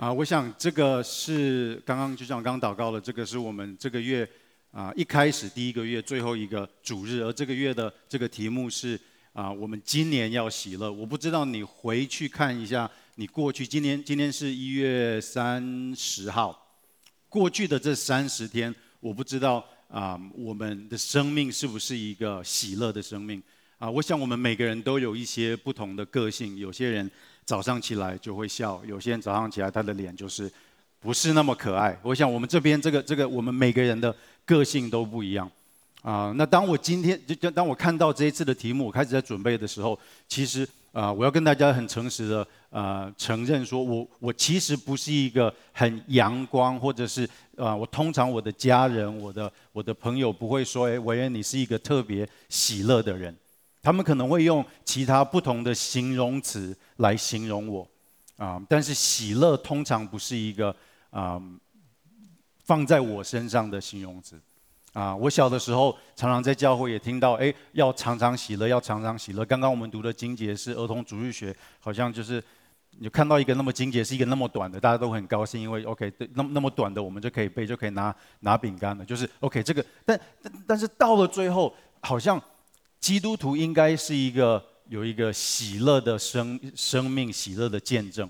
啊，我想这个是刚刚就像刚祷告的，这个是我们这个月啊一开始第一个月最后一个主日，而这个月的这个题目是啊，我们今年要喜乐。我不知道你回去看一下，你过去今年今天是一月三十号，过去的这三十天，我不知道啊，我们的生命是不是一个喜乐的生命啊？我想我们每个人都有一些不同的个性，有些人。早上起来就会笑，有些人早上起来他的脸就是不是那么可爱。我想我们这边这个这个我们每个人的个性都不一样啊、那当我今天就当我看到这一次的题目，我开始在准备的时候，其实啊、我要跟大家很诚实的、呃、承认说，我我其实不是一个很阳光，或者是啊、我通常我的家人、我的我的朋友不会说，哎，维恩你是一个特别喜乐的人。他们可能会用其他不同的形容词来形容我，啊，但是喜乐通常不是一个啊放在我身上的形容词，啊，我小的时候常常在教会也听到，哎，要常常喜乐，要常常喜乐。刚刚我们读的经节是儿童主日学，好像就是你看到一个那么经节是一个那么短的，大家都很高兴，因为 OK，那么那么短的我们就可以背，就可以拿拿饼干了，就是 OK 这个，但但但是到了最后好像。基督徒应该是一个有一个喜乐的生生命，喜乐的见证，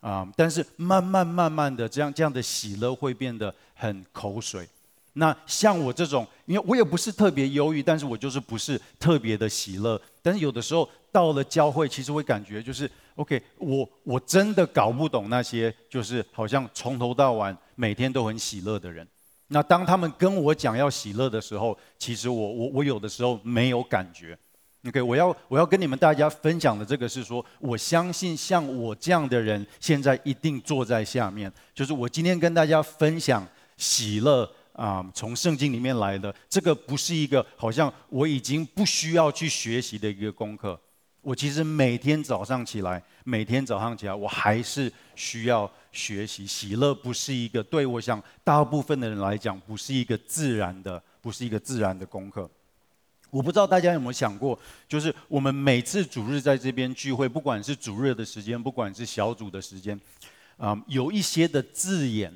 啊！但是慢慢慢慢的，这样这样的喜乐会变得很口水。那像我这种，因为我也不是特别忧郁，但是我就是不是特别的喜乐。但是有的时候到了教会，其实会感觉就是，OK，我我真的搞不懂那些就是好像从头到晚每天都很喜乐的人。那当他们跟我讲要喜乐的时候，其实我我我有的时候没有感觉。OK，我要我要跟你们大家分享的这个是说，我相信像我这样的人，现在一定坐在下面。就是我今天跟大家分享喜乐啊、从圣经里面来的，这个不是一个好像我已经不需要去学习的一个功课。我其实每天早上起来，每天早上起来，我还是需要学习。喜乐不是一个对我想大部分的人来讲，不是一个自然的，不是一个自然的功课。我不知道大家有没有想过，就是我们每次主日在这边聚会，不管是主日的时间，不管是小组的时间，啊、有一些的字眼，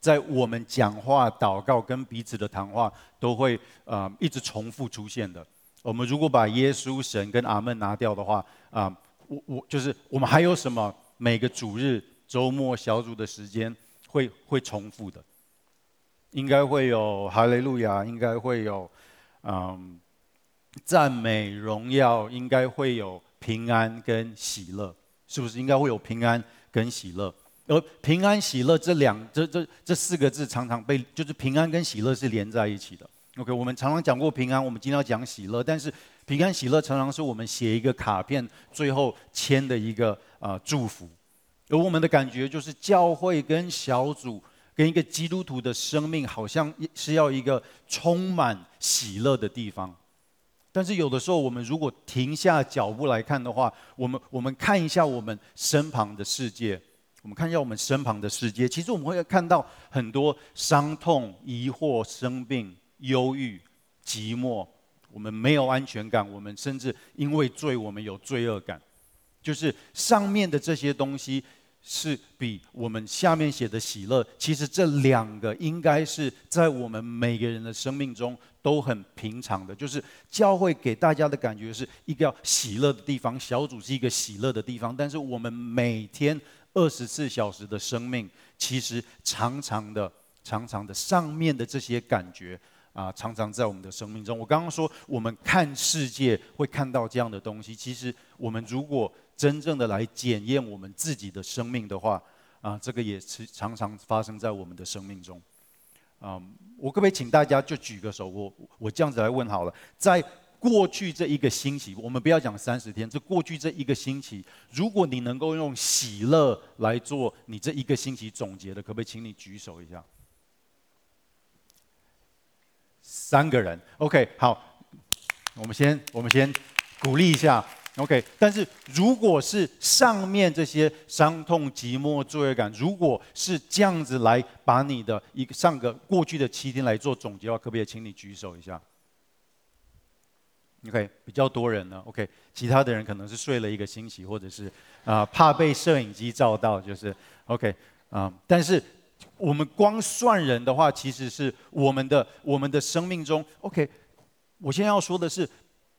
在我们讲话、祷告跟彼此的谈话，都会啊、一直重复出现的。我们如果把耶稣、神跟阿门拿掉的话，啊，我我就是我们还有什么？每个主日、周末小组的时间会会重复的，应该会有哈利路亚，应该会有嗯赞美荣耀，应该会有平安跟喜乐，是不是？应该会有平安跟喜乐，而平安喜乐这两这这这四个字常常被就是平安跟喜乐是连在一起的。OK，我们常常讲过平安，我们今天要讲喜乐。但是平安喜乐常常是我们写一个卡片，最后签的一个、呃、祝福。而我们的感觉就是，教会跟小组跟一个基督徒的生命，好像是要一个充满喜乐的地方。但是有的时候，我们如果停下脚步来看的话，我们我们看一下我们身旁的世界，我们看一下我们身旁的世界，其实我们会看到很多伤痛、疑惑、生病。忧郁、寂寞，我们没有安全感，我们甚至因为罪，我们有罪恶感。就是上面的这些东西，是比我们下面写的喜乐。其实这两个应该是在我们每个人的生命中都很平常的。就是教会给大家的感觉是一个要喜乐的地方，小组是一个喜乐的地方。但是我们每天二十四小时的生命，其实常常的、常常的上面的这些感觉。啊，常常在我们的生命中。我刚刚说，我们看世界会看到这样的东西。其实，我们如果真正的来检验我们自己的生命的话，啊，这个也是常常发生在我们的生命中。啊，我可不可以请大家就举个手？我我这样子来问好了。在过去这一个星期，我们不要讲三十天，这过去这一个星期，如果你能够用喜乐来做你这一个星期总结的，可不可以请你举手一下？三个人，OK，好，我们先我们先鼓励一下，OK。但是如果是上面这些伤痛、寂寞、罪恶感，如果是这样子来把你的一个上个过去的七天来做总结的话，可不可以请你举手一下？OK，比较多人呢，OK。其他的人可能是睡了一个星期，或者是啊、怕被摄影机照到，就是 OK。啊，但是我们光算人的话，其实是我们的我们的生命中，OK。我现在要说的是，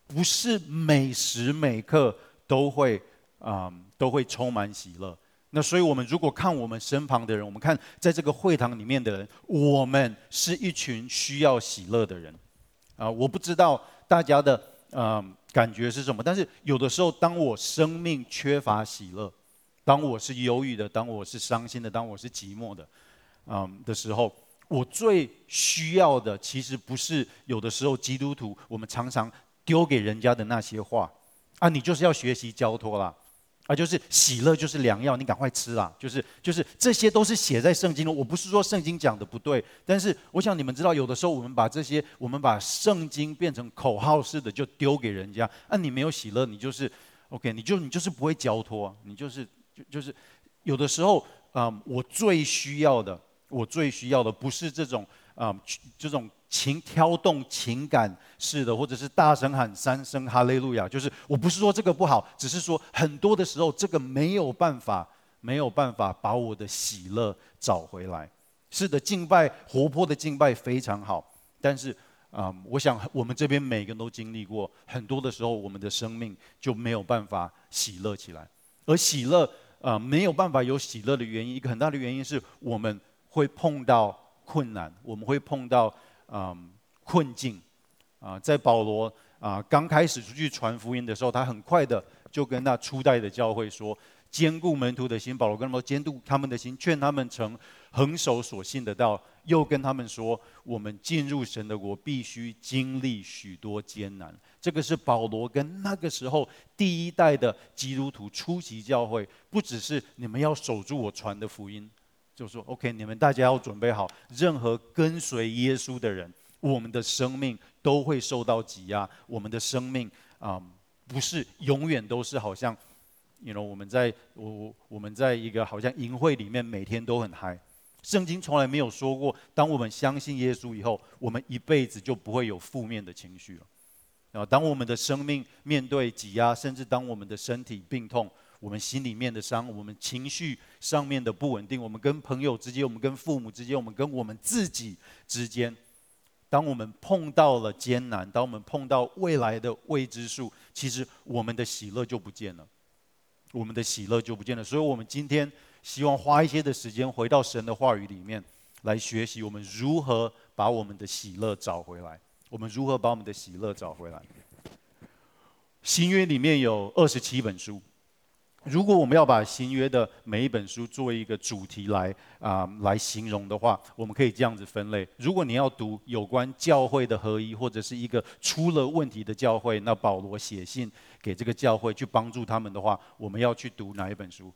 不是每时每刻都会啊、嗯、都会充满喜乐。那所以，我们如果看我们身旁的人，我们看在这个会堂里面的人，我们是一群需要喜乐的人。啊，我不知道大家的啊、嗯、感觉是什么，但是有的时候，当我生命缺乏喜乐，当我是忧郁的，当我是伤心的，当我是寂寞的，嗯的时候。我最需要的，其实不是有的时候基督徒我们常常丢给人家的那些话，啊，你就是要学习交托啦，啊，就是喜乐就是良药，你赶快吃啦，就是就是这些都是写在圣经的。我不是说圣经讲的不对，但是我想你们知道，有的时候我们把这些，我们把圣经变成口号式的就丢给人家，啊，你没有喜乐，你就是 OK，你就你就是不会交托，你就是就就是有的时候，嗯，我最需要的。我最需要的不是这种啊、这种情挑动情感式的，或者是大声喊三声哈利路亚。就是我不是说这个不好，只是说很多的时候这个没有办法，没有办法把我的喜乐找回来。是的，敬拜活泼的敬拜非常好，但是啊、我想我们这边每个人都经历过，很多的时候我们的生命就没有办法喜乐起来。而喜乐啊、没有办法有喜乐的原因，一个很大的原因是我们。会碰到困难，我们会碰到嗯困境啊。在保罗啊刚开始出去传福音的时候，他很快的就跟那初代的教会说：坚固门徒的心。保罗跟他们说：坚固他们的心，劝他们诚恒守所信的道。又跟他们说：我们进入神的国，必须经历许多艰难。这个是保罗跟那个时候第一代的基督徒初级教会，不只是你们要守住我传的福音。就说 OK，你们大家要准备好，任何跟随耶稣的人，我们的生命都会受到挤压。我们的生命啊、不是永远都是好像，you know，我们在我我们在一个好像淫会里面，每天都很嗨。圣经从来没有说过，当我们相信耶稣以后，我们一辈子就不会有负面的情绪了。啊，当我们的生命面对挤压，甚至当我们的身体病痛。我们心里面的伤，我们情绪上面的不稳定，我们跟朋友之间，我们跟父母之间，我们跟我们自己之间，当我们碰到了艰难，当我们碰到未来的未知数，其实我们的喜乐就不见了，我们的喜乐就不见了。所以，我们今天希望花一些的时间，回到神的话语里面来学习，我们如何把我们的喜乐找回来，我们如何把我们的喜乐找回来。新约里面有二十七本书。如果我们要把新约的每一本书作为一个主题来啊、来形容的话，我们可以这样子分类。如果你要读有关教会的合一，或者是一个出了问题的教会，那保罗写信给这个教会去帮助他们的话，我们要去读哪一本书？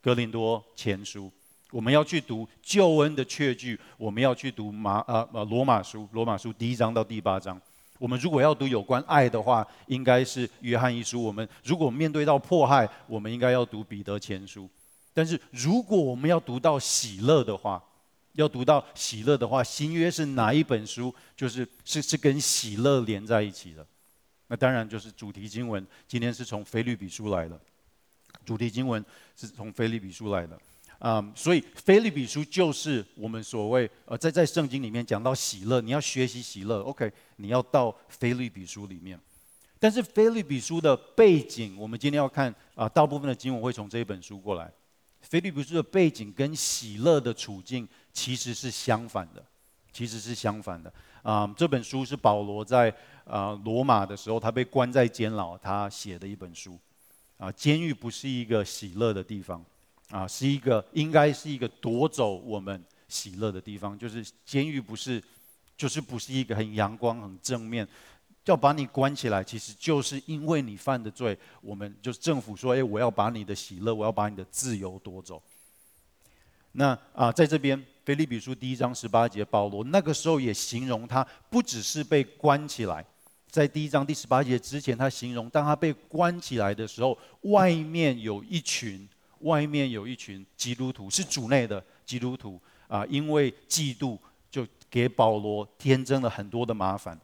哥林多前书。我们要去读救恩的确据，我们要去读马啊呃罗马书，罗马书第一章到第八章。我们如果要读有关爱的话，应该是约翰一书。我们如果面对到迫害，我们应该要读彼得前书。但是如果我们要读到喜乐的话，要读到喜乐的话，新约是哪一本书？就是是是跟喜乐连在一起的。那当然就是主题经文。今天是从腓立比书来的，主题经文是从腓立比书来的。啊所以腓立比书就是我们所谓呃，在在圣经里面讲到喜乐，你要学习喜乐，OK，你要到腓立比书里面。但是腓立比书的背景，我们今天要看啊，大部分的经文会从这一本书过来。腓立比书的背景跟喜乐的处境其实是相反的，其实是相反的。啊、这本书是保罗在啊罗马的时候，他被关在监牢，他写的一本书。啊，监狱不是一个喜乐的地方。啊，是一个应该是一个夺走我们喜乐的地方，就是监狱不是，就是不是一个很阳光、很正面，要把你关起来，其实就是因为你犯的罪，我们就是政府说，哎，我要把你的喜乐，我要把你的自由夺走。那啊，在这边腓立比书第一章十八节，保罗那个时候也形容他不只是被关起来，在第一章第十八节之前，他形容当他被关起来的时候，外面有一群。外面有一群基督徒，是主内的基督徒啊，因为嫉妒，就给保罗添增了很多的麻烦。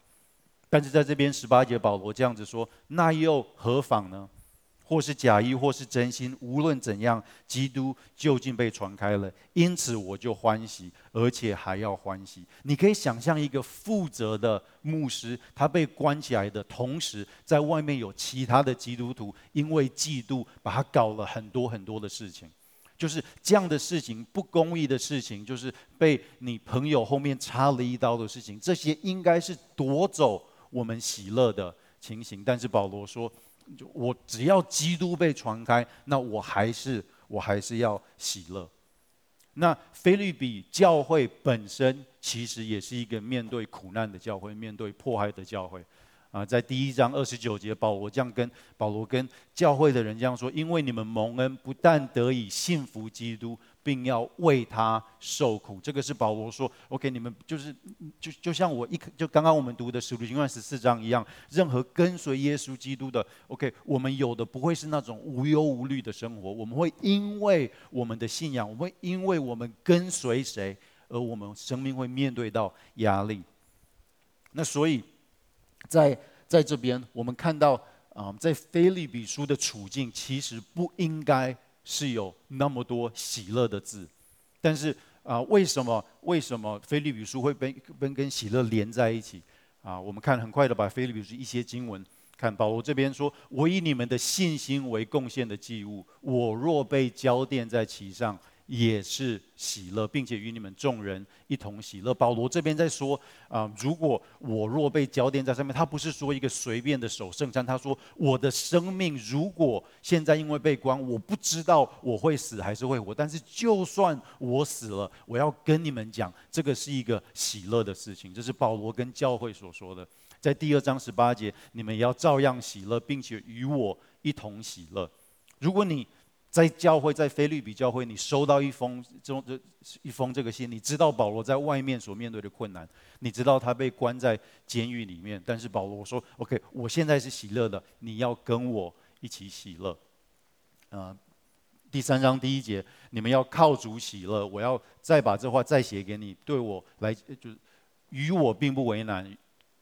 但是在这边十八节，保罗这样子说：“那又何妨呢？或是假意，或是真心，无论怎样，基督究竟被传开了，因此我就欢喜，而且还要欢喜。你可以想象一个负责的牧师，他被关起来的同时，在外面有其他的基督徒，因为嫉妒，把他搞了很多很多的事情，就是这样的事情，不公义的事情，就是被你朋友后面插了一刀的事情，这些应该是夺走我们喜乐的情形。但是保罗说。就我只要基督被传开，那我还是我还是要喜乐。那菲律比教会本身其实也是一个面对苦难的教会，面对迫害的教会。啊，在第一章二十九节，保罗这样跟保罗跟教会的人这样说：因为你们蒙恩，不但得以信服基督。并要为他受苦，这个是保罗说：“OK，你们就是就就像我一就刚刚我们读的使徒行传十四章一样，任何跟随耶稣基督的，OK，我们有的不会是那种无忧无虑的生活，我们会因为我们的信仰，我们会因为我们跟随谁，而我们生命会面对到压力。那所以，在在这边我们看到啊，在腓利比书的处境，其实不应该。”是有那么多喜乐的字，但是啊，为什么为什么腓立比书会被跟跟喜乐连在一起？啊，我们看很快的把腓立比书一些经文看，保罗这边说：“我以你们的信心为贡献的祭物，我若被交奠在其上。”也是喜乐，并且与你们众人一同喜乐。保罗这边在说啊、如果我若被浇奠在上面，他不是说一个随便的守圣餐，他说我的生命如果现在因为被关，我不知道我会死还是会活，但是就算我死了，我要跟你们讲，这个是一个喜乐的事情。这是保罗跟教会所说的，在第二章十八节，你们也要照样喜乐，并且与我一同喜乐。如果你在教会，在菲律比教会，你收到一封这种这一封这个信，你知道保罗在外面所面对的困难，你知道他被关在监狱里面，但是保罗说：“OK，我现在是喜乐的，你要跟我一起喜乐。”啊，第三章第一节，你们要靠主喜乐。我要再把这话再写给你，对我来就是与我并不为难。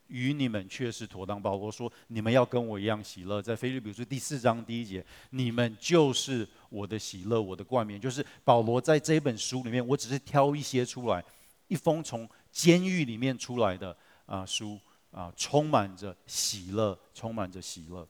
与你们却是妥当。保罗说：“你们要跟我一样喜乐。”在腓立比书第四章第一节，你们就是我的喜乐，我的冠冕。就是保罗在这本书里面，我只是挑一些出来，一封从监狱里面出来的啊、书啊、充满着喜乐，充满着喜乐。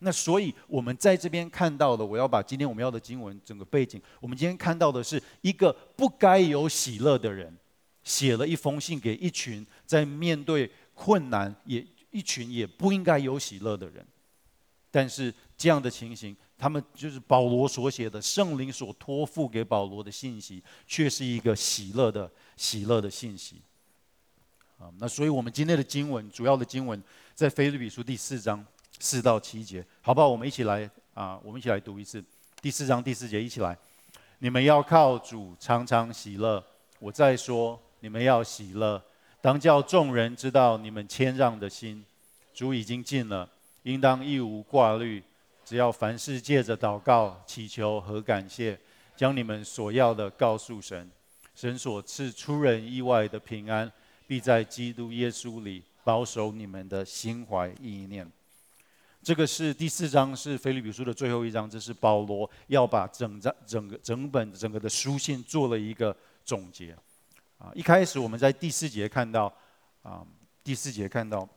那所以我们在这边看到的，我要把今天我们要的经文整个背景，我们今天看到的是一个不该有喜乐的人，写了一封信给一群在面对。困难也一群也不应该有喜乐的人，但是这样的情形，他们就是保罗所写的圣灵所托付给保罗的信息，却是一个喜乐的喜乐的信息。啊，那所以我们今天的经文主要的经文在腓立比书第四章四到七节，好不好？我们一起来啊，我们一起来读一次第四章第四节，一起来。你们要靠主常常喜乐。我再说，你们要喜乐。当叫众人知道你们谦让的心，主已经尽了，应当一无挂虑，只要凡事借着祷告、祈求和感谢，将你们所要的告诉神，神所赐出人意外的平安，必在基督耶稣里保守你们的心怀意念。这个是第四章，是腓立比书的最后一章，这是保罗要把整章、整个、整本、整个的书信做了一个总结。啊，一开始我们在第四节看到，啊，第四节看到，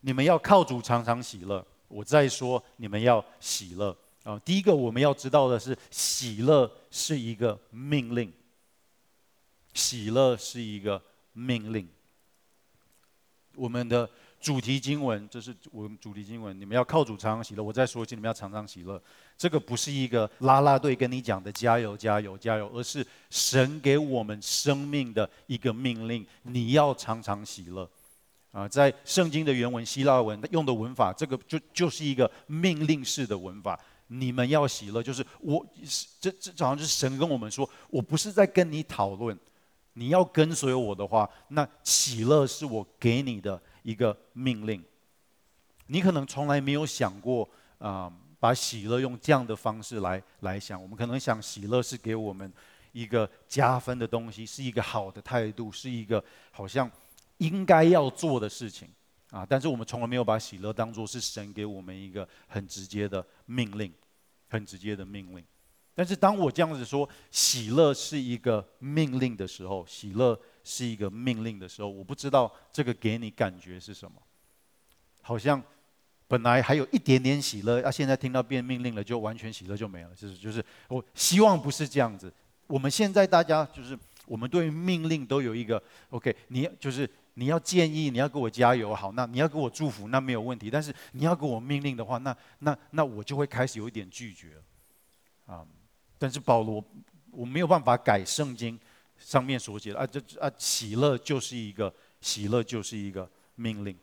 你们要靠主常常喜乐。我再说，你们要喜乐。啊，第一个我们要知道的是，喜乐是一个命令。喜乐是一个命令。我们的。主题经文，这是我们主题经文。你们要靠主常常喜乐。我再说一次，你们要常常喜乐。这个不是一个啦啦队跟你讲的加油加油加油，而是神给我们生命的一个命令。你要常常喜乐。啊，在圣经的原文希腊文用的文法，这个就就是一个命令式的文法。你们要喜乐，就是我这这好像就是神跟我们说，我不是在跟你讨论。你要跟随我的话，那喜乐是我给你的。一个命令，你可能从来没有想过啊、把喜乐用这样的方式来来想。我们可能想喜乐是给我们一个加分的东西，是一个好的态度，是一个好像应该要做的事情啊，但是我们从来没有把喜乐当作是神给我们一个很直接的命令，很直接的命令。但是当我这样子说喜乐是一个命令的时候，喜乐是一个命令的时候，我不知道这个给你感觉是什么？好像本来还有一点点喜乐，啊，现在听到变命令了，就完全喜乐就没了。就是就是，我希望不是这样子。我们现在大家就是，我们对于命令都有一个 OK，你就是。你要建议，你要给我加油，好，那你要给我祝福，那没有问题。但是你要给我命令的话，那那那我就会开始有一点拒绝，啊。但是保罗，我没有办法改圣经上面所写的啊，这啊喜乐就是一个喜乐就是一个命令。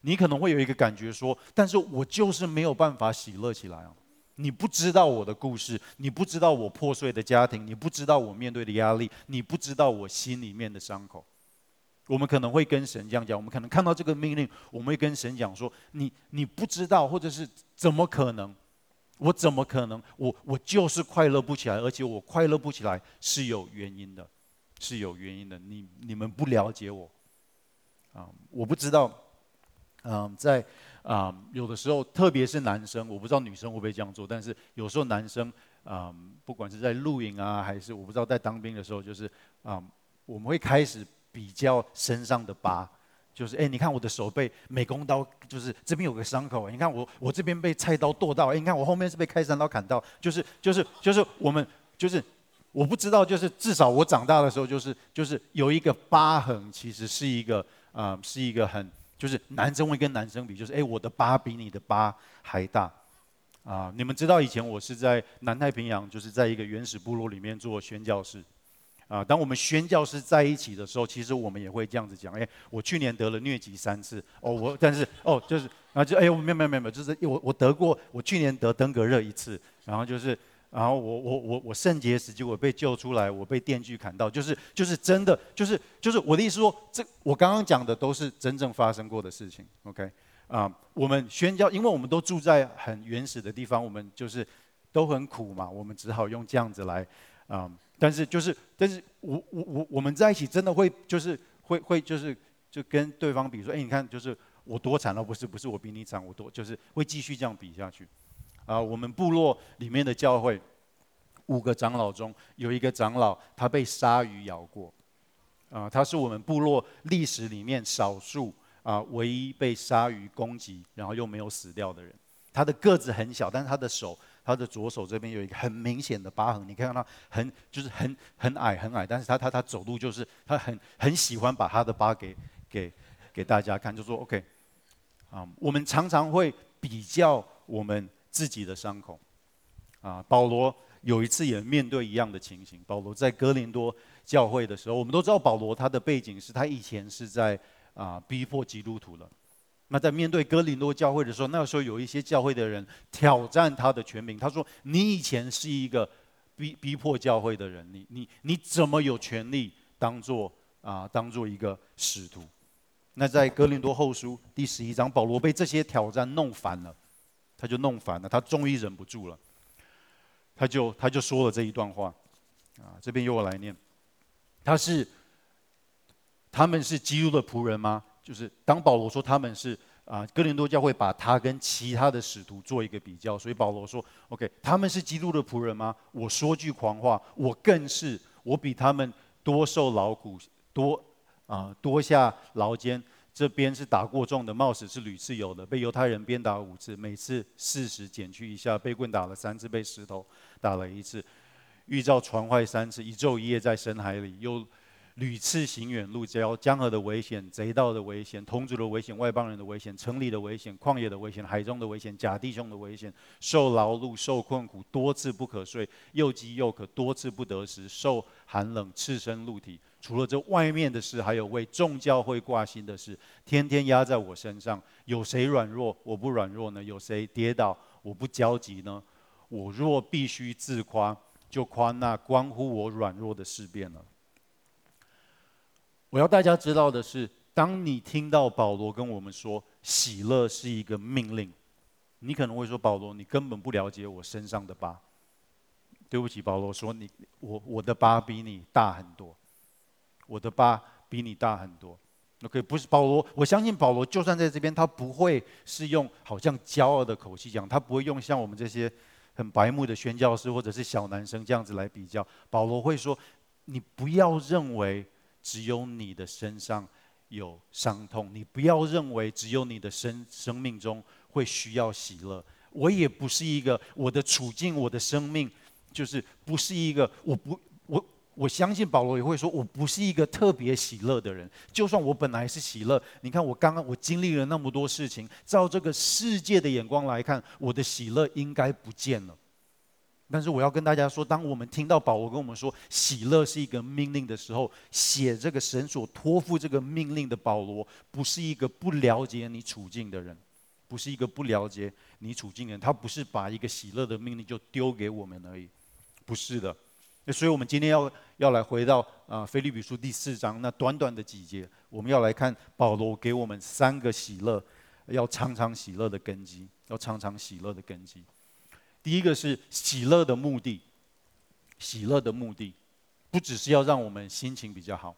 你可能会有一个感觉说，但是我就是没有办法喜乐起来啊。你不知道我的故事，你不知道我破碎的家庭，你不知道我面对的压力，你不知道我心里面的伤口。我们可能会跟神这样讲，我们可能看到这个命令，我们会跟神讲说：“你你不知道，或者是怎么可能？我怎么可能？我我就是快乐不起来，而且我快乐不起来是有原因的，是有原因的。你你们不了解我啊！我不知道，嗯，在啊有的时候，特别是男生，我不知道女生会不会这样做，但是有时候男生啊，不管是在露营啊，还是我不知道在当兵的时候，就是啊，我们会开始。比较身上的疤，就是哎，你看我的手被美工刀，就是这边有个伤口。你看我，我这边被菜刀剁到。哎，你看我后面是被开山刀砍到。就是，就是，就是我们，就是我不知道，就是至少我长大的时候，就是，就是有一个疤痕，其实是一个啊、呃，是一个很，就是男生会跟男生比，就是哎，我的疤比你的疤还大啊、你们知道以前我是在南太平洋，就是在一个原始部落里面做宣教士。啊，当我们宣教师在一起的时候，其实我们也会这样子讲。哎，我去年得了疟疾三次，哦，我但是哦，就是啊，就哎，我没有没有没有，就是我我得过，我去年得登革热一次，然后就是，然后我我我我肾结石，结果被救出来，我被电锯砍到，就是就是真的，就是就是我的意思说，这我刚刚讲的都是真正发生过的事情。OK，啊，我们宣教，因为我们都住在很原始的地方，我们就是都很苦嘛，我们只好用这样子来啊。但是就是，但是我我我我们在一起真的会就是会会就是就跟对方比说，哎，你看就是我多惨了，不是不是我比你惨，我多就是会继续这样比下去。啊，我们部落里面的教会五个长老中有一个长老他被鲨鱼咬过，啊，他是我们部落历史里面少数啊唯一被鲨鱼攻击然后又没有死掉的人。他的个子很小，但是他的手。他的左手这边有一个很明显的疤痕，你看到他很就是很很矮很矮，但是他他他走路就是他很很喜欢把他的疤给给给大家看，就说 OK，啊，我们常常会比较我们自己的伤口，啊，保罗有一次也面对一样的情形，保罗在哥林多教会的时候，我们都知道保罗他的背景是他以前是在啊逼迫基督徒了。那在面对哥林多教会的时候，那个时候有一些教会的人挑战他的权柄。他说：“你以前是一个逼逼迫教会的人，你你你怎么有权利当做啊当做一个使徒？”那在哥林多后书第十一章，保罗被这些挑战弄烦了，他就弄烦了，他终于忍不住了，他就他就说了这一段话啊，这边由我来念，他是他们是基督的仆人吗？就是当保罗说他们是啊，哥林多教会把他跟其他的使徒做一个比较，所以保罗说：“OK，他们是基督的仆人吗？我说句狂话，我更是，我比他们多受劳苦，多啊多下劳艰。这鞭是打过重的，冒死是屡次有的，被犹太人鞭打五次，每次四十减去一下，被棍打了三次，被石头打了一次，遇到船坏三次，一昼一夜在深海里又。”屡次行远路，交江河的危险、贼盗的危险、同族的危险、外邦人的危险、城里的危险、旷野的危险、海中的危险、假弟兄的危险，受劳碌、受困苦，多次不可睡，又饥又渴，多次不得食，受寒冷，赤身露体。除了这外面的事，还有为众教会挂心的事，天天压在我身上。有谁软弱，我不软弱呢？有谁跌倒，我不焦急呢？我若必须自夸，就夸那关乎我软弱的事变了。我要大家知道的是，当你听到保罗跟我们说喜乐是一个命令，你可能会说：“保罗，你根本不了解我身上的疤。”对不起，保罗说：“你我我的疤比你大很多，我的疤比你大很多。” OK，不是保罗，我相信保罗就算在这边，他不会是用好像骄傲的口气讲，他不会用像我们这些很白目的宣教师或者是小男生这样子来比较。保罗会说：“你不要认为只有你的身上有伤痛，你不要认为只有你的生生命中会需要喜乐。我也不是一个我的处境，我的生命就是不是一个我不。”我我相信保罗也会说，我不是一个特别喜乐的人。就算我本来是喜乐，你看我刚刚我经历了那么多事情，照这个世界的眼光来看，我的喜乐应该不见了。但是我要跟大家说，当我们听到保罗跟我们说喜乐是一个命令的时候，写这个神所托付这个命令的保罗，不是一个不了解你处境的人，不是一个不了解你处境的人，他不是把一个喜乐的命令就丢给我们而已，不是的。那所以，我们今天要要来回到啊，腓立比书第四章那短短的几节，我们要来看保罗给我们三个喜乐，要常常喜乐的根基，要常常喜乐的根基。第一个是喜乐的目的，喜乐的目的不只是要让我们心情比较好，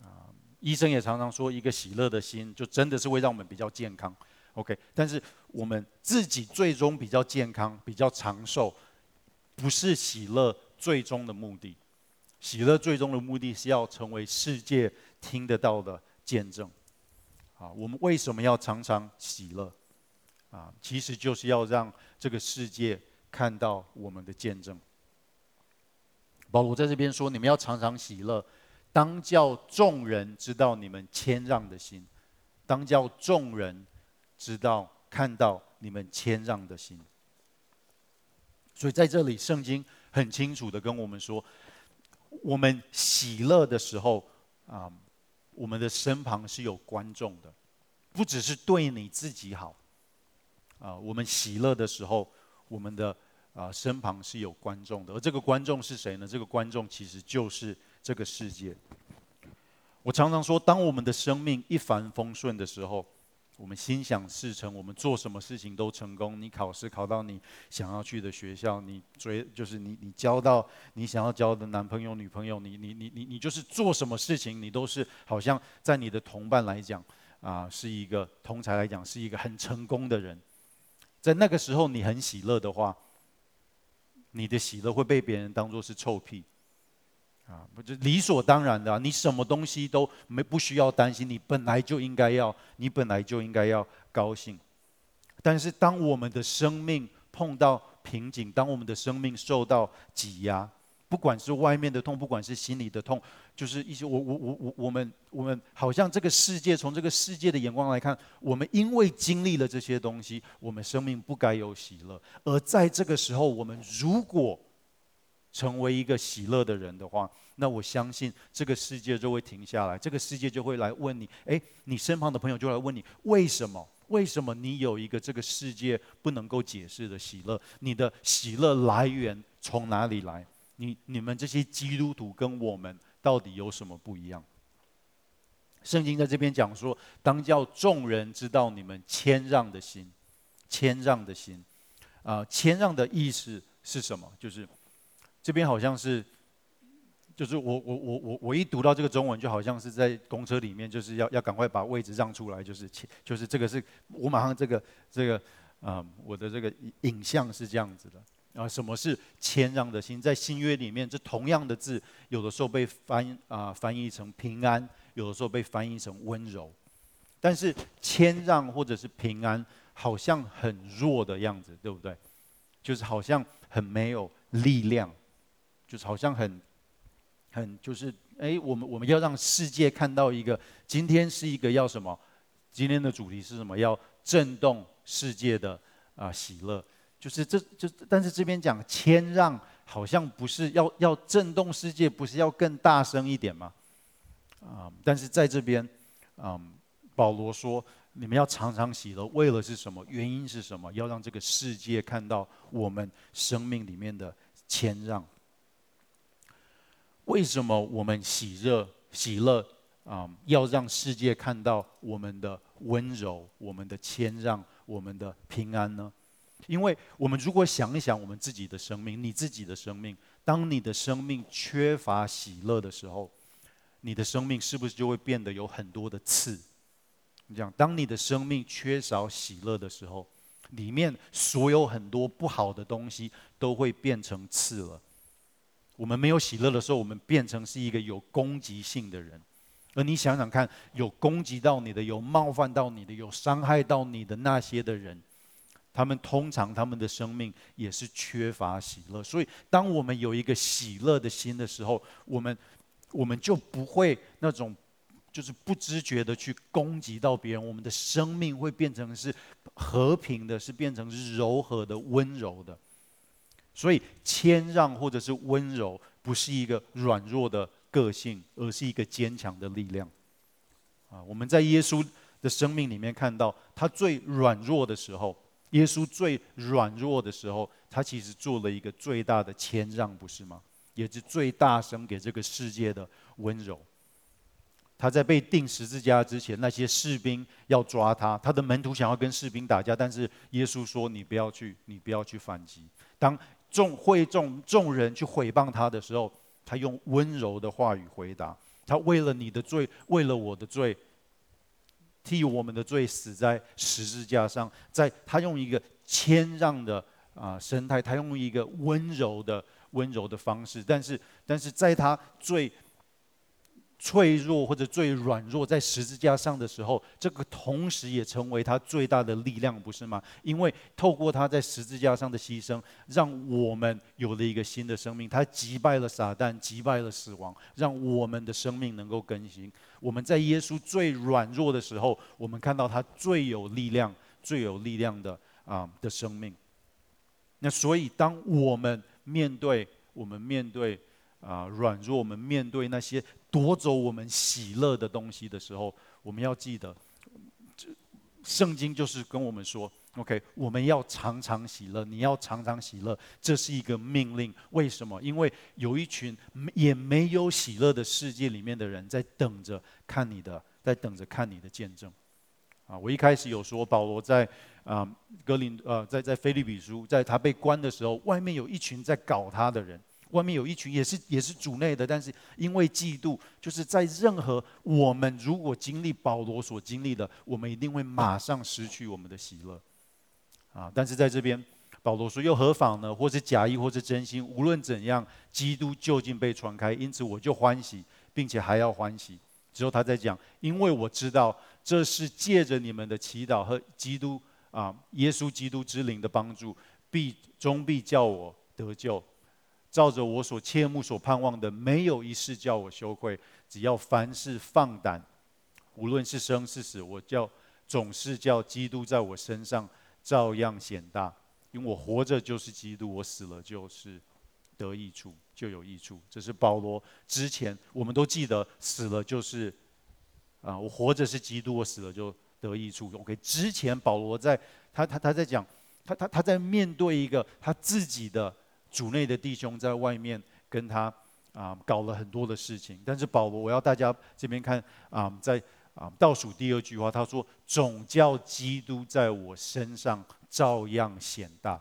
啊，医生也常常说，一个喜乐的心就真的是会让我们比较健康。OK，但是我们自己最终比较健康、比较长寿，不是喜乐。最终的目的，喜乐最终的目的是要成为世界听得到的见证。啊，我们为什么要常常喜乐？啊，其实就是要让这个世界看到我们的见证。保罗在这边说：“你们要常常喜乐，当叫众人知道你们谦让的心，当叫众人知道看到你们谦让的心。”所以在这里，圣经。很清楚的跟我们说，我们喜乐的时候啊，我们的身旁是有观众的，不只是对你自己好啊。我们喜乐的时候，我们的啊身旁是有观众的，而这个观众是谁呢？这个观众其实就是这个世界。我常常说，当我们的生命一帆风顺的时候。我们心想事成，我们做什么事情都成功。你考试考到你想要去的学校，你追就是你你交到你想要交的男朋友女朋友，你你你你你就是做什么事情，你都是好像在你的同伴来讲啊，是一个同才来讲是一个很成功的人。在那个时候，你很喜乐的话，你的喜乐会被别人当作是臭屁。啊，不就理所当然的，你什么东西都没不需要担心，你本来就应该要，你本来就应该要高兴。但是当我们的生命碰到瓶颈，当我们的生命受到挤压，不管是外面的痛，不管是心里的痛，就是一些我我我我我们我们好像这个世界从这个世界的眼光来看，我们因为经历了这些东西，我们生命不该有喜乐。而在这个时候，我们如果成为一个喜乐的人的话，那我相信这个世界就会停下来，这个世界就会来问你：诶，你身旁的朋友就来问你，为什么？为什么你有一个这个世界不能够解释的喜乐？你的喜乐来源从哪里来？你你们这些基督徒跟我们到底有什么不一样？圣经在这边讲说，当叫众人知道你们谦让的心，谦让的心，啊，谦让的意思是什么？就是。这边好像是，就是我我我我我一读到这个中文，就好像是在公车里面，就是要要赶快把位置让出来，就是就是这个是我马上这个这个啊、我的这个影像是这样子的啊。什么是谦让的心？在新约里面，这同样的字，有的时候被翻啊、翻译成平安，有的时候被翻译成温柔，但是谦让或者是平安，好像很弱的样子，对不对？就是好像很没有力量。就是好像很，很就是哎，我们我们要让世界看到一个，今天是一个要什么？今天的主题是什么？要震动世界的啊喜乐，就是这就但是这边讲谦让，好像不是要要震动世界，不是要更大声一点吗？啊，但是在这边，啊，保罗说你们要常常喜乐，为了是什么？原因是什么？要让这个世界看到我们生命里面的谦让。为什么我们喜乐喜乐啊？要让世界看到我们的温柔、我们的谦让、我们的平安呢？因为我们如果想一想我们自己的生命，你自己的生命，当你的生命缺乏喜乐的时候，你的生命是不是就会变得有很多的刺？你讲，当你的生命缺少喜乐的时候，里面所有很多不好的东西都会变成刺了。我们没有喜乐的时候，我们变成是一个有攻击性的人。而你想想看，有攻击到你的、有冒犯到你的、有伤害到你的那些的人，他们通常他们的生命也是缺乏喜乐。所以，当我们有一个喜乐的心的时候，我们我们就不会那种就是不知觉的去攻击到别人。我们的生命会变成是和平的，是变成是柔和的、温柔的。所以，谦让或者是温柔，不是一个软弱的个性，而是一个坚强的力量。啊，我们在耶稣的生命里面看到，他最软弱的时候，耶稣最软弱的时候，他其实做了一个最大的谦让，不是吗？也是最大声给这个世界的温柔。他在被钉十字架之前，那些士兵要抓他，他的门徒想要跟士兵打架，但是耶稣说：“你不要去，你不要去反击。”当众会众众人去诽谤他的时候，他用温柔的话语回答：“他为了你的罪，为了我的罪，替我们的罪死在十字架上。在他用一个谦让的啊神态，他用一个温柔的温柔的方式，但是但是在他最。”脆弱或者最软弱，在十字架上的时候，这个同时也成为他最大的力量，不是吗？因为透过他在十字架上的牺牲，让我们有了一个新的生命。他击败了撒旦，击败了死亡，让我们的生命能够更新。我们在耶稣最软弱的时候，我们看到他最有力量、最有力量的啊的生命。那所以，当我们面对我们面对啊软弱，我们面对那些。夺走我们喜乐的东西的时候，我们要记得，这圣经就是跟我们说：“OK，我们要常常喜乐，你要常常喜乐，这是一个命令。为什么？因为有一群也没有喜乐的世界里面的人在等着看你的，在等着看你的见证。”啊，我一开始有说，保罗在啊格林呃，在在腓立比书，在他被关的时候，外面有一群在搞他的人。外面有一群也是也是主内的，但是因为嫉妒，就是在任何我们如果经历保罗所经历的，我们一定会马上失去我们的喜乐，啊！但是在这边，保罗说又何妨呢？或是假意，或是真心，无论怎样，基督究竟被传开，因此我就欢喜，并且还要欢喜。之后他在讲，因为我知道这是借着你们的祈祷和基督啊，耶稣基督之灵的帮助，必终必叫我得救。照着我所切慕所盼望的，没有一事叫我羞愧。只要凡事放胆，无论是生是死，我叫总是叫基督在我身上照样显大。因为我活着就是基督，我死了就是得益处，就有益处。这是保罗之前我们都记得，死了就是啊，我活着是基督，我死了就得益处。OK，之前保罗在他他他在讲，他他他在面对一个他自己的。主内的弟兄在外面跟他啊搞了很多的事情，但是保罗，我要大家这边看啊，在啊倒数第二句话，他说：“总叫基督在我身上照样显大。”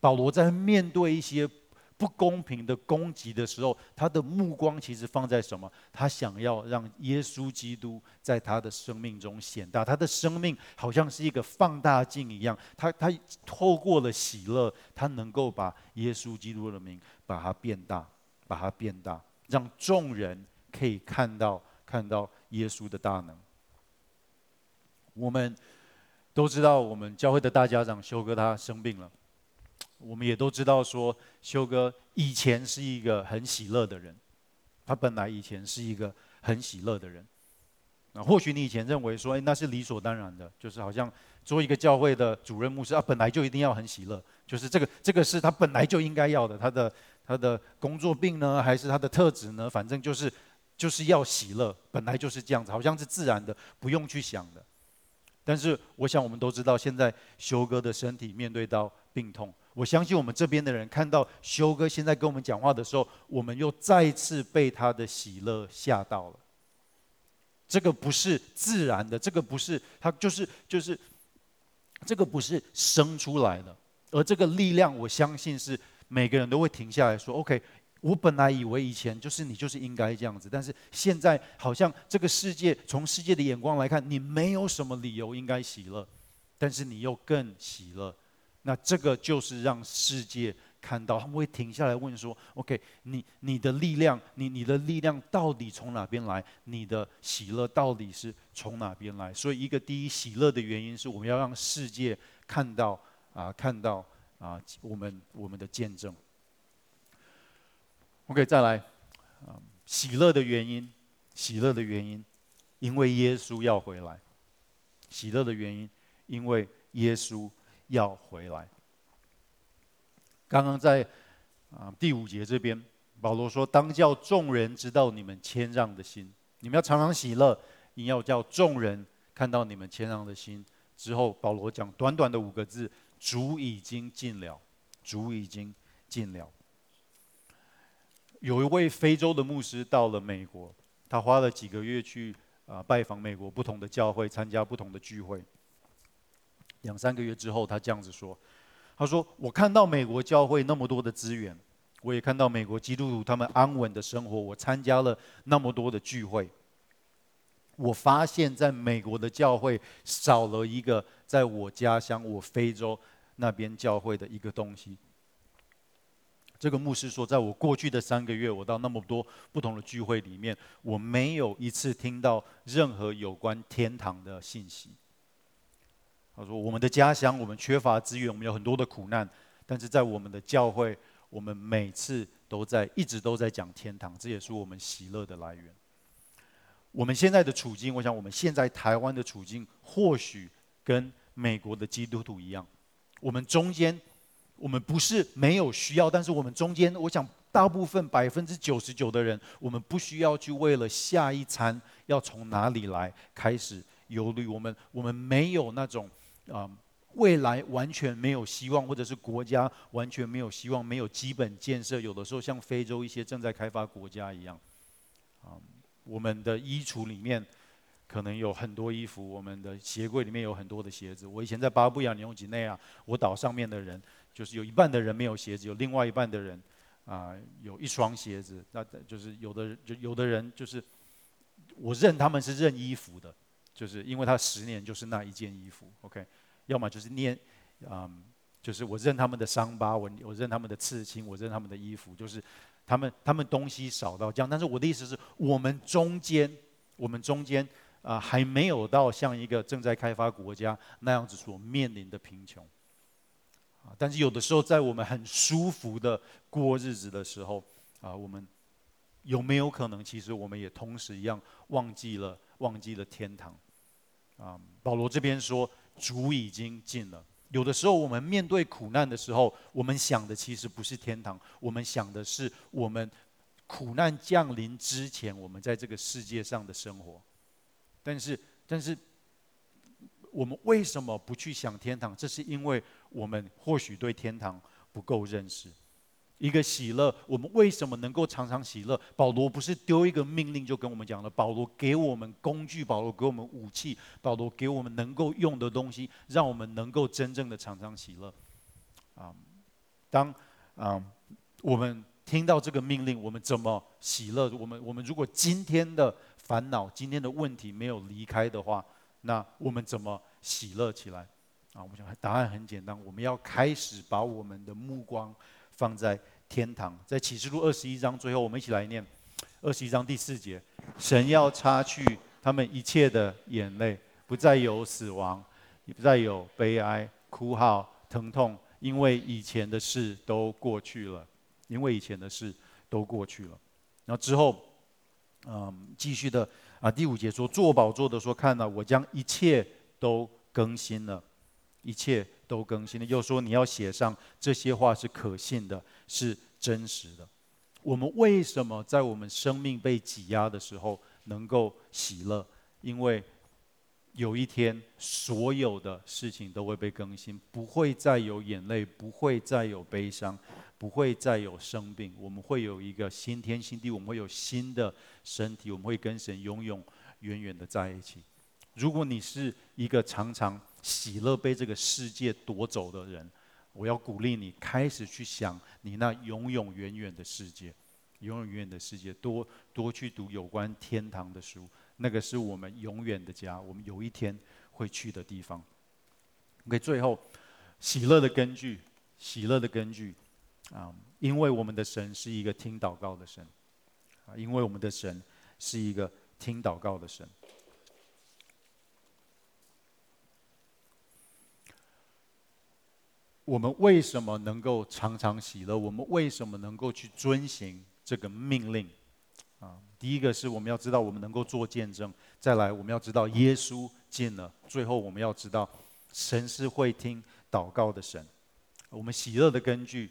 保罗在面对一些。不公平的攻击的时候，他的目光其实放在什么？他想要让耶稣基督在他的生命中显大。他的生命好像是一个放大镜一样，他他透过了喜乐，他能够把耶稣基督的名把它变大，把它变大，让众人可以看到看到耶稣的大能。我们都知道，我们教会的大家长修哥他生病了。我们也都知道，说修哥以前是一个很喜乐的人，他本来以前是一个很喜乐的人。那或许你以前认为说，哎，那是理所当然的，就是好像做一个教会的主任牧师啊，本来就一定要很喜乐，就是这个这个是他本来就应该要的，他的他的工作病呢，还是他的特质呢？反正就是就是要喜乐，本来就是这样子，好像是自然的，不用去想的。但是我想我们都知道，现在修哥的身体面对到病痛。我相信我们这边的人看到修哥现在跟我们讲话的时候，我们又再次被他的喜乐吓到了。这个不是自然的，这个不是他就是就是，这个不是生出来的，而这个力量，我相信是每个人都会停下来说：“OK，我本来以为以前就是你就是应该这样子，但是现在好像这个世界从世界的眼光来看，你没有什么理由应该喜乐，但是你又更喜乐，那这个就是让世界看到，他们会停下来问说：“OK，你你的力量，你你的力量到底从哪边来？你的喜乐到底是从哪边来？”所以，一个第一喜乐的原因是我们要让世界看到啊，看到啊，我们我们的见证。OK，再来，啊，喜乐的原因，喜乐的原因，因为耶稣要回来。喜乐的原因，因为耶稣要回来。刚刚在啊第五节这边，保罗说：“当叫众人知道你们谦让的心，你们要常常喜乐，你要叫众人看到你们谦让的心。”之后，保罗讲短短的五个字：“主已经尽了，主已经尽了。”有一位非洲的牧师到了美国，他花了几个月去啊拜访美国不同的教会，参加不同的聚会。两三个月之后，他这样子说：“他说，我看到美国教会那么多的资源，我也看到美国基督徒他们安稳的生活。我参加了那么多的聚会，我发现在美国的教会少了一个在我家乡我非洲那边教会的一个东西。”这个牧师说，在我过去的三个月，我到那么多不同的聚会里面，我没有一次听到任何有关天堂的信息。他说，我们的家乡，我们缺乏资源，我们有很多的苦难，但是在我们的教会，我们每次都在一直都在讲天堂，这也是我们喜乐的来源。我们现在的处境，我想我们现在台湾的处境，或许跟美国的基督徒一样，我们中间。我们不是没有需要，但是我们中间，我想大部分百分之九十九的人，我们不需要去为了下一餐要从哪里来开始忧虑。我们我们没有那种啊、未来完全没有希望，或者是国家完全没有希望，没有基本建设。有的时候像非洲一些正在开发国家一样，啊、我们的衣橱里面可能有很多衣服，我们的鞋柜里面有很多的鞋子。我以前在巴布亚纽几内亚，我岛上面的人。就是有一半的人没有鞋子，有另外一半的人，啊、有一双鞋子。那就是有的，就有的人就是，我认他们是认衣服的，就是因为他十年就是那一件衣服，OK。要么就是念，嗯，就是我认他们的伤疤，我我认他们的刺青，我认他们的衣服，就是他们他们东西少到这样。但是我的意思是我们中间，我们中间啊、还没有到像一个正在开发国家那样子所面临的贫穷。但是有的时候，在我们很舒服的过日子的时候，啊，我们有没有可能，其实我们也同时一样忘记了忘记了天堂？啊，保罗这边说，主已经尽了。有的时候，我们面对苦难的时候，我们想的其实不是天堂，我们想的是我们苦难降临之前，我们在这个世界上的生活。但是，但是。我们为什么不去想天堂？这是因为我们或许对天堂不够认识。一个喜乐，我们为什么能够常常喜乐？保罗不是丢一个命令就跟我们讲了，保罗给我们工具，保罗给我们武器，保罗给我们能够用的东西，让我们能够真正的常常喜乐。啊，当啊我们听到这个命令，我们怎么喜乐？我们我们如果今天的烦恼、今天的问题没有离开的话，那我们怎么喜乐起来？啊，我想答案很简单，我们要开始把我们的目光放在天堂。在启示录二十一章最后，我们一起来念二十一章第四节：神要擦去他们一切的眼泪，不再有死亡，也不再有悲哀、哭号、疼痛，因为以前的事都过去了。因为以前的事都过去了。然后之后，嗯，继续的。啊，第五节说，坐宝座的说，看到，我将一切都更新了，一切都更新了。又说，你要写上这些话是可信的，是真实的。我们为什么在我们生命被挤压的时候能够喜乐？因为有一天，所有的事情都会被更新，不会再有眼泪，不会再有悲伤。不会再有生病，我们会有一个新天新地，我们会有新的身体，我们会跟神永永远远的在一起。如果你是一个常常喜乐被这个世界夺走的人，我要鼓励你开始去想你那永永远远的世界。永远永远的世界，多多去读有关天堂的书，那个是我们永远的家，我们有一天会去的地方。OK，最后，喜乐的根据，喜乐的根据，啊，因为我们的神是一个听祷告的神，啊，因为我们的神是一个听祷告的神。我们为什么能够常常喜乐？我们为什么能够去遵行这个命令？啊，第一个是我们要知道我们能够做见证；再来，我们要知道耶稣见了；最后，我们要知道神是会听祷告的神。我们喜乐的根据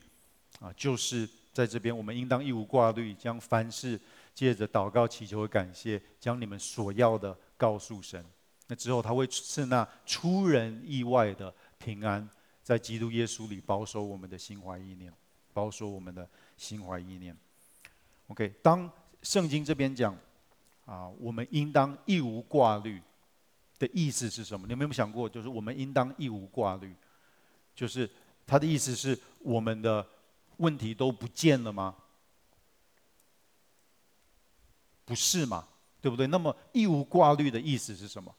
啊，就是在这边，我们应当一无挂虑，将凡事借着祷告、祈求和感谢，将你们所要的告诉神。那之后，他会赐那出人意外的平安。在基督耶稣里保守我们的心怀意念，保守我们的心怀意念。OK，当圣经这边讲啊，我们应当一无挂虑的意思是什么？你有没有想过，就是我们应当一无挂虑，就是他的意思是我们的问题都不见了吗？不是嘛，对不对？那么一无挂虑的意思是什么？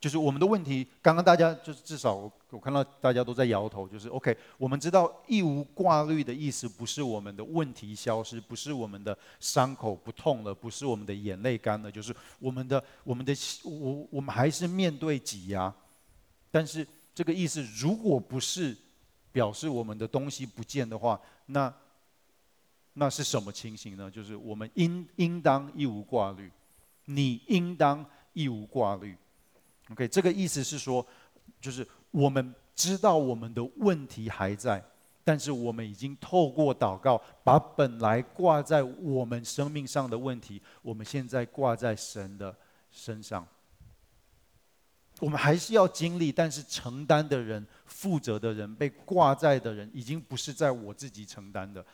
就是我们的问题，刚刚大家就是至少我我看到大家都在摇头，就是 OK。我们知道一无挂虑的意思不是我们的问题消失，不是我们的伤口不痛了，不是我们的眼泪干了，就是我们的我们的我我们还是面对挤压。但是这个意思如果不是表示我们的东西不见的话，那那是什么情形呢？就是我们应应当一无挂虑，你应当一无挂虑。OK，这个意思是说，就是我们知道我们的问题还在，但是我们已经透过祷告，把本来挂在我们生命上的问题，我们现在挂在神的身上。我们还是要经历，但是承担的人、负责的人、被挂在的人，已经不是在我自己承担的。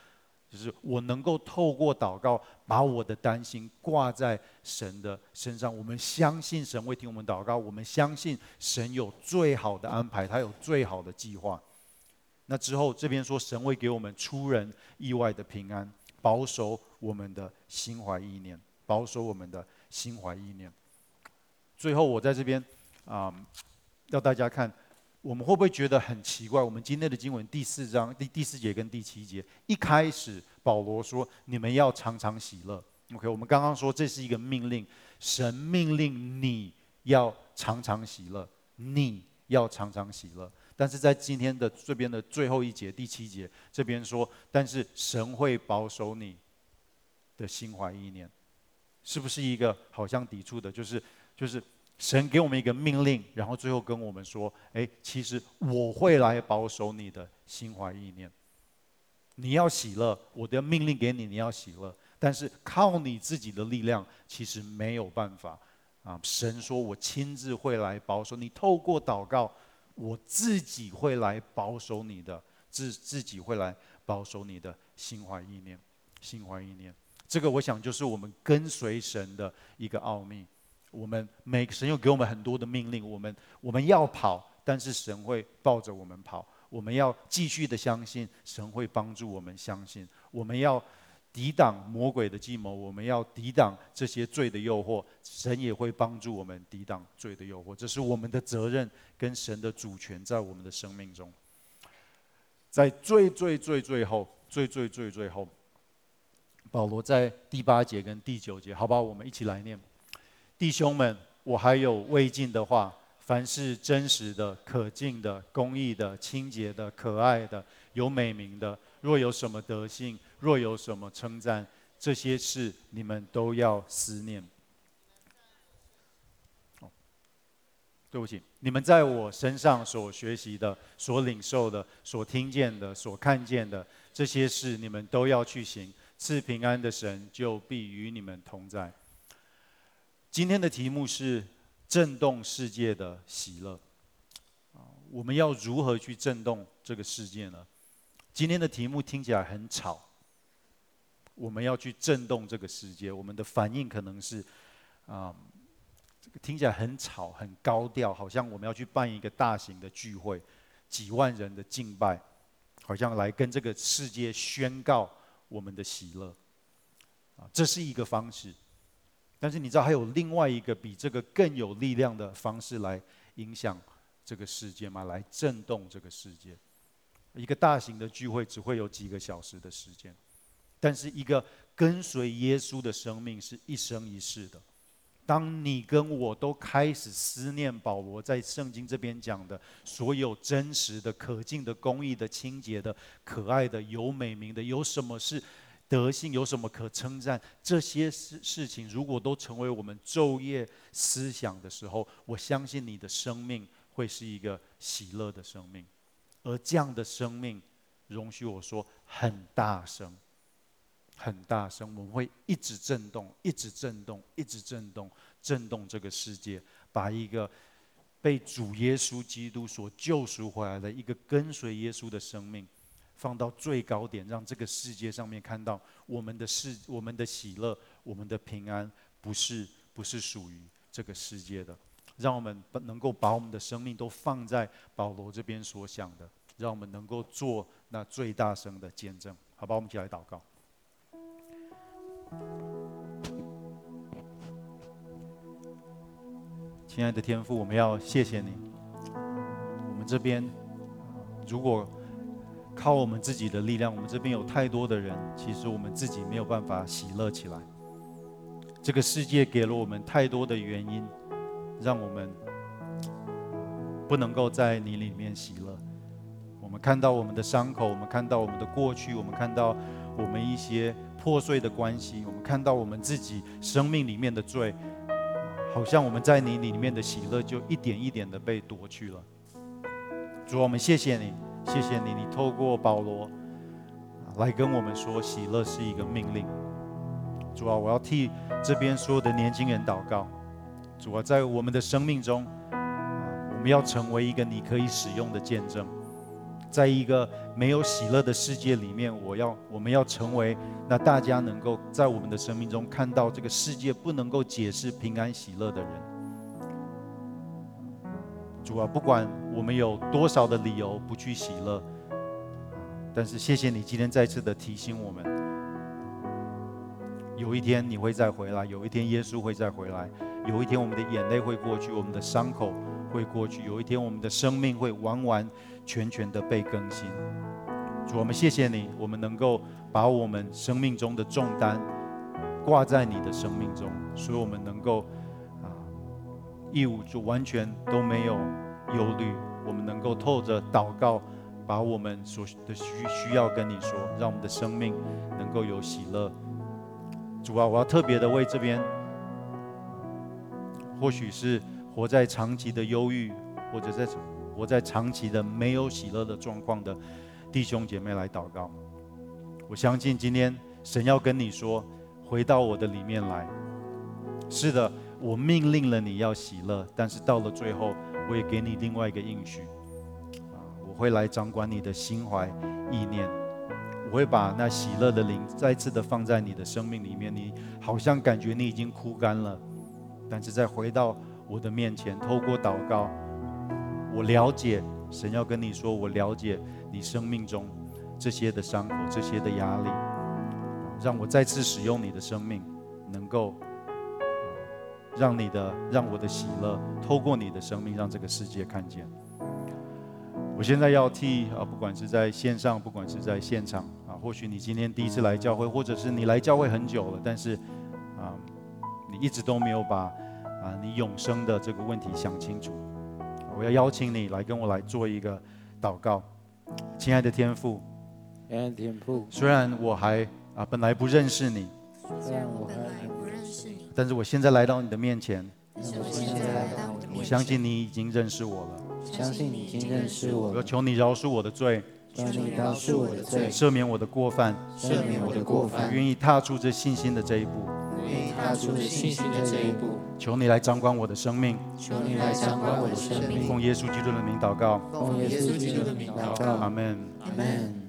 就是我能够透过祷告，把我的担心挂在神的身上。我们相信神会听我们祷告，我们相信神有最好的安排，他有最好的计划。那之后这边说，神会给我们出人意外的平安，保守我们的心怀意念，保守我们的心怀意念。最后我在这边啊，要大家看。我们会不会觉得很奇怪？我们今天的经文第四章第第四节跟第七节，一开始保罗说：“你们要常常喜乐。” OK，我们刚刚说这是一个命令，神命令你要常常喜乐，你要常常喜乐。但是在今天的这边的最后一节第七节这边说：“但是神会保守你的心怀意念。”是不是一个好像抵触的？就是就是。神给我们一个命令，然后最后跟我们说：“哎，其实我会来保守你的心怀意念。你要喜乐，我的命令给你，你要喜乐。但是靠你自己的力量，其实没有办法。啊，神说我亲自会来保守你，透过祷告，我自己会来保守你的，自自己会来保守你的心怀意念，心怀意念。这个我想就是我们跟随神的一个奥秘。”我们每神又给我们很多的命令，我们我们要跑，但是神会抱着我们跑。我们要继续的相信神会帮助我们相信。我们要抵挡魔鬼的计谋，我们要抵挡这些罪的诱惑，神也会帮助我们抵挡罪的诱惑。这是我们的责任跟神的主权在我们的生命中。在最最最最后，最最最最后，保罗在第八节跟第九节，好不好？我们一起来念。弟兄们，我还有未尽的话：凡是真实的、可敬的、公义的、清洁的、可爱的、有美名的，若有什么德性，若有什么称赞，这些事你们都要思念。哦，对不起，你们在我身上所学习的、所领受的、所听见的、所看见的，这些事你们都要去行。赐平安的神就必与你们同在。今天的题目是震动世界的喜乐。啊，我们要如何去震动这个世界呢？今天的题目听起来很吵。我们要去震动这个世界，我们的反应可能是，啊，听起来很吵、很高调，好像我们要去办一个大型的聚会，几万人的敬拜，好像来跟这个世界宣告我们的喜乐。啊，这是一个方式。但是你知道还有另外一个比这个更有力量的方式来影响这个世界吗？来震动这个世界。一个大型的聚会只会有几个小时的时间，但是一个跟随耶稣的生命是一生一世的。当你跟我都开始思念保罗在圣经这边讲的所有真实的、可敬的、公义的、清洁的、可爱的、有美名的，有什么是德性，有什么可称赞，这些事事情如果都成为我们昼夜思想的时候，我相信你的生命会是一个喜乐的生命，而这样的生命，容许我说很大声。很大声，我们会一直震动，一直震动，一直震动，震动这个世界，把一个被主耶稣基督所救赎回来的一个跟随耶稣的生命，放到最高点，让这个世界上面看到我们的世，我们的喜乐，我们的平安，不是不是属于这个世界的。让我们能够把我们的生命都放在保罗这边所想的，让我们能够做那最大声的见证。好吧，我们一起来祷告。亲爱的天父，我们要谢谢你。我们这边如果靠我们自己的力量，我们这边有太多的人，其实我们自己没有办法喜乐起来。这个世界给了我们太多的原因，让我们不能够在你里面喜乐。我们看到我们的伤口，我们看到我们的过去，我们看到我们一些。破碎的关系，我们看到我们自己生命里面的罪，好像我们在你里面的喜乐就一点一点的被夺去了。主，我们谢谢你，谢谢你，你透过保罗来跟我们说，喜乐是一个命令。主啊，我要替这边所有的年轻人祷告。主啊，在我们的生命中，我们要成为一个你可以使用的见证。在一个没有喜乐的世界里面，我要我们要成为那大家能够在我们的生命中看到这个世界不能够解释平安喜乐的人。主啊，不管我们有多少的理由不去喜乐，但是谢谢你今天再次的提醒我们，有一天你会再回来，有一天耶稣会再回来，有一天我们的眼泪会过去，我们的伤口会过去，有一天我们的生命会完完全全的被更新，主，我们谢谢你，我们能够把我们生命中的重担挂在你的生命中，所以我们能够，义务就完全都没有忧虑，我们能够透着祷告，把我们所的需需要跟你说，让我们的生命能够有喜乐。主啊，我要特别的为这边，或许是活在长期的忧郁，或者在。活在长期的没有喜乐的状况的弟兄姐妹来祷告，我相信今天神要跟你说，回到我的里面来。是的，我命令了你要喜乐，但是到了最后，我也给你另外一个应许，啊，我会来掌管你的心怀意念，我会把那喜乐的灵再次的放在你的生命里面。你好像感觉你已经枯干了，但是再回到我的面前，透过祷告。我了解神要跟你说，我了解你生命中这些的伤口、这些的压力，让我再次使用你的生命，能够让你的、让我的喜乐透过你的生命，让这个世界看见。我现在要替啊，不管是在线上，不管是在现场啊，或许你今天第一次来教会，或者是你来教会很久了，但是啊，你一直都没有把啊你永生的这个问题想清楚。我要邀请你来跟我来做一个祷告，亲爱的天父，亲爱的天父，虽然我还啊本来不认识你，虽然我本来不认识你，但是我现在来到你的面前，我相信你已经认识我了，相信你已经认识我了，我求你饶恕我的罪，求你饶恕我的罪，赦免我的过犯，赦免我的过犯，我愿意踏出这信心的这一步，愿意踏出这信心的这一步。求你来掌管我的生命，求你来掌管我的生命。奉耶稣基督的名祷告，奉耶稣基督的名祷告。阿门。阿门。